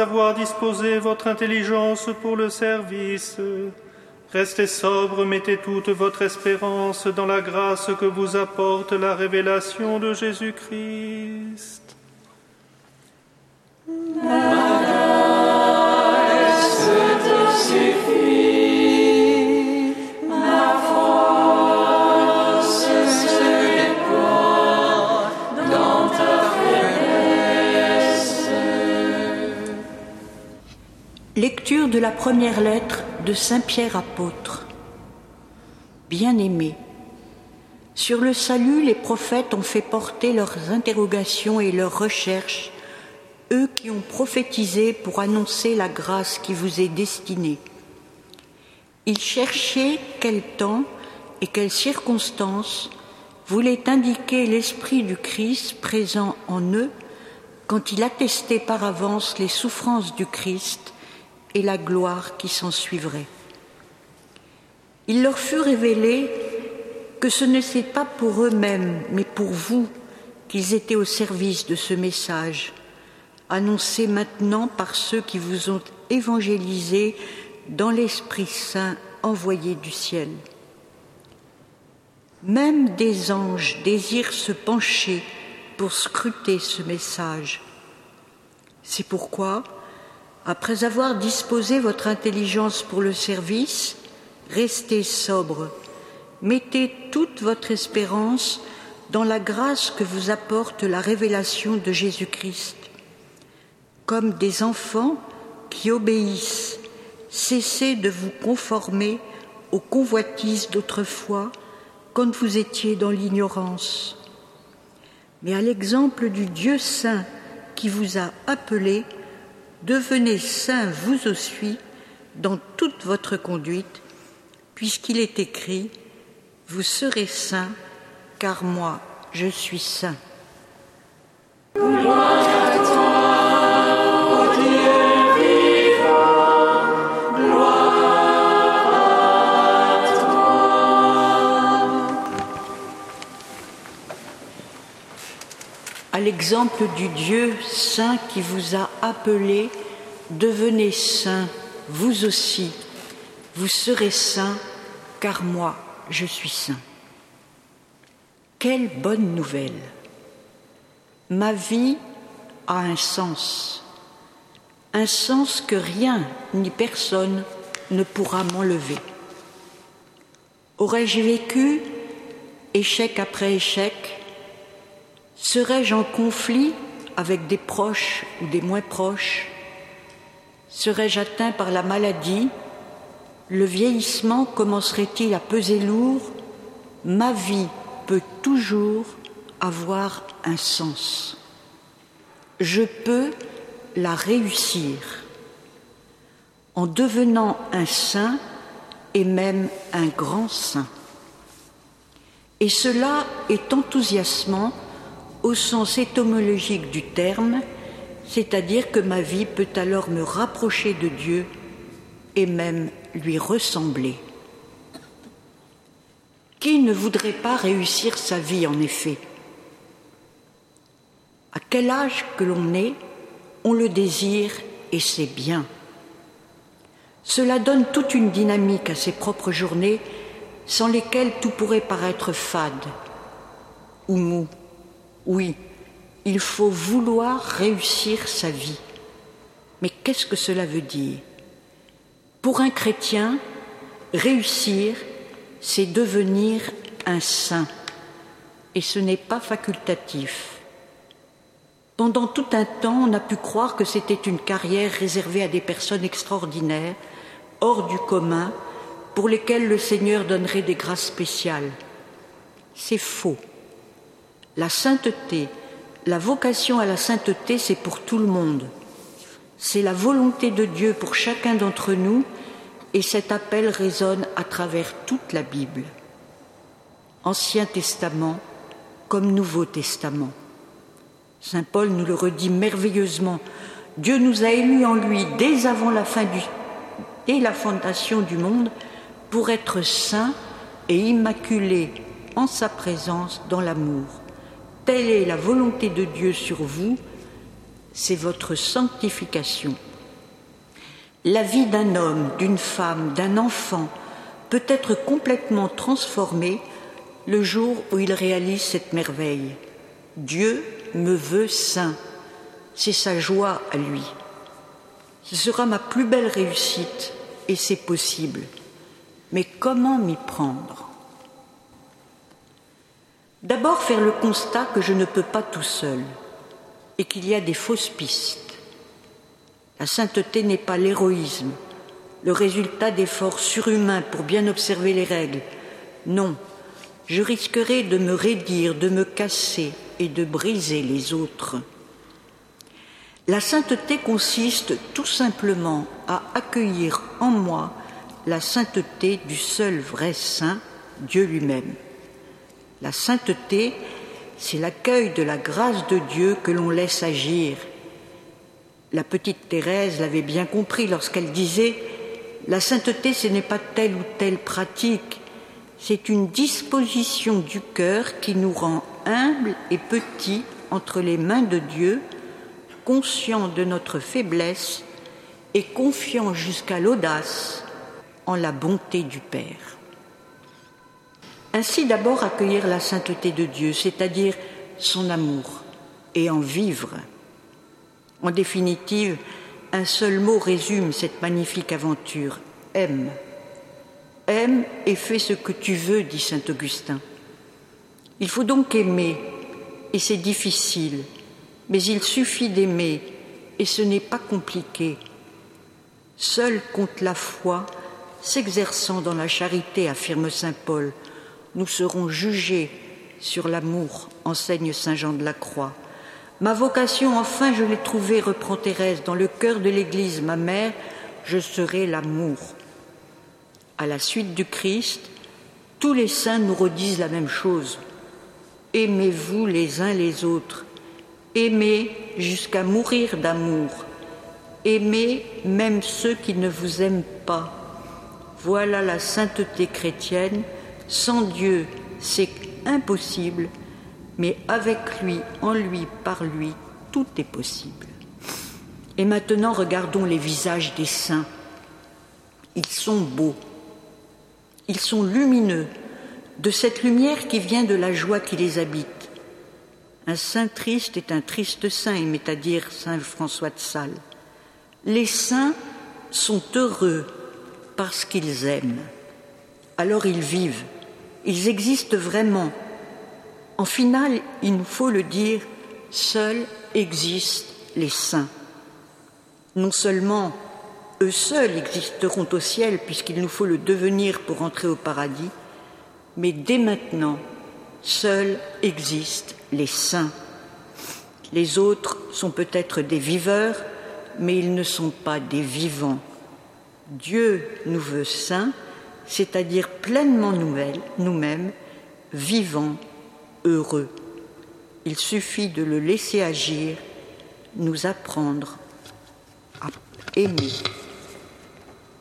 avoir disposé votre intelligence pour le service, restez sobre, mettez toute votre espérance dans la grâce que vous apporte la révélation de Jésus-Christ. Première lettre de Saint Pierre apôtre. Bien-aimés, sur le salut, les prophètes ont fait porter leurs interrogations et leurs recherches, eux qui ont prophétisé pour annoncer la grâce qui vous est destinée. Ils cherchaient quel temps et quelles circonstances voulait indiquer l'Esprit du Christ présent en eux quand il attestait par avance les souffrances du Christ et la gloire qui s'en suivrait. Il leur fut révélé que ce n'était pas pour eux-mêmes, mais pour vous qu'ils étaient au service de ce message, annoncé maintenant par ceux qui vous ont évangélisé dans l'Esprit Saint envoyé du ciel. Même des anges désirent se pencher pour scruter ce message. C'est pourquoi, après avoir disposé votre intelligence pour le service, restez sobre, mettez toute votre espérance dans la grâce que vous apporte la révélation de Jésus-Christ. Comme des enfants qui obéissent, cessez de vous conformer aux convoitises d'autrefois quand vous étiez dans l'ignorance. Mais à l'exemple du Dieu saint qui vous a appelé, devenez saints vous aussi dans toute votre conduite, puisqu'il est écrit, Vous serez saints, car moi je suis saint. L'exemple du Dieu saint qui vous a appelé, devenez saints, vous aussi, vous serez saints, car moi, je suis saint. Quelle bonne nouvelle Ma vie a un sens, un sens que rien ni personne ne pourra m'enlever. Aurais-je vécu, échec après échec, Serais-je en conflit avec des proches ou des moins proches? Serais-je atteint par la maladie? Le vieillissement commencerait-il à peser lourd? Ma vie peut toujours avoir un sens. Je peux la réussir en devenant un saint et même un grand saint. Et cela est enthousiasmant au sens étymologique du terme, c'est-à-dire que ma vie peut alors me rapprocher de Dieu et même lui ressembler. Qui ne voudrait pas réussir sa vie en effet? À quel âge que l'on est, on le désire et c'est bien. Cela donne toute une dynamique à ses propres journées sans lesquelles tout pourrait paraître fade ou mou. Oui, il faut vouloir réussir sa vie. Mais qu'est-ce que cela veut dire? Pour un chrétien, réussir, c'est devenir un saint. Et ce n'est pas facultatif. Pendant tout un temps, on a pu croire que c'était une carrière réservée à des personnes extraordinaires, hors du commun, pour lesquelles le Seigneur donnerait des grâces spéciales. C'est faux. La sainteté, la vocation à la sainteté, c'est pour tout le monde. C'est la volonté de Dieu pour chacun d'entre nous et cet appel résonne à travers toute la Bible. Ancien Testament comme Nouveau Testament. Saint Paul nous le redit merveilleusement. Dieu nous a élus en lui dès avant la fin du, dès la fondation du monde pour être saints et immaculés en sa présence dans l'amour. Telle est la volonté de Dieu sur vous, c'est votre sanctification. La vie d'un homme, d'une femme, d'un enfant peut être complètement transformée le jour où il réalise cette merveille. Dieu me veut saint. C'est sa joie à lui. Ce sera ma plus belle réussite et c'est possible. Mais comment m'y prendre? D'abord faire le constat que je ne peux pas tout seul et qu'il y a des fausses pistes. La sainteté n'est pas l'héroïsme, le résultat d'efforts surhumains pour bien observer les règles. Non, je risquerais de me raidir, de me casser et de briser les autres. La sainteté consiste tout simplement à accueillir en moi la sainteté du seul vrai saint, Dieu lui-même. La sainteté, c'est l'accueil de la grâce de Dieu que l'on laisse agir. La petite Thérèse l'avait bien compris lorsqu'elle disait La sainteté, ce n'est pas telle ou telle pratique, c'est une disposition du cœur qui nous rend humbles et petits entre les mains de Dieu, conscients de notre faiblesse et confiants jusqu'à l'audace en la bonté du Père. Ainsi d'abord accueillir la sainteté de Dieu, c'est-à-dire son amour, et en vivre. En définitive, un seul mot résume cette magnifique aventure, aime. Aime et fais ce que tu veux, dit saint Augustin. Il faut donc aimer, et c'est difficile, mais il suffit d'aimer, et ce n'est pas compliqué. Seul compte la foi, s'exerçant dans la charité, affirme saint Paul, nous serons jugés sur l'amour, enseigne saint Jean de la Croix. Ma vocation, enfin, je l'ai trouvée, reprend Thérèse, dans le cœur de l'Église, ma mère, je serai l'amour à la suite du Christ, tous les saints nous redisent la même chose. Aimez-vous les uns les autres. Aimez jusqu'à mourir d'amour. Aimez même ceux qui ne vous aiment pas. Voilà la sainteté chrétienne. Sans Dieu, c'est impossible, mais avec lui, en lui, par lui, tout est possible. Et maintenant, regardons les visages des saints. Ils sont beaux. Ils sont lumineux de cette lumière qui vient de la joie qui les habite. Un saint triste est un triste saint, aimait à dire saint François de Sales. Les saints sont heureux parce qu'ils aiment. Alors ils vivent, ils existent vraiment. En finale, il nous faut le dire, seuls existent les saints. Non seulement eux seuls existeront au ciel puisqu'il nous faut le devenir pour entrer au paradis, mais dès maintenant, seuls existent les saints. Les autres sont peut-être des viveurs, mais ils ne sont pas des vivants. Dieu nous veut saints, c'est-à-dire pleinement nous-mêmes, vivants, heureux. Il suffit de le laisser agir, nous apprendre à aimer.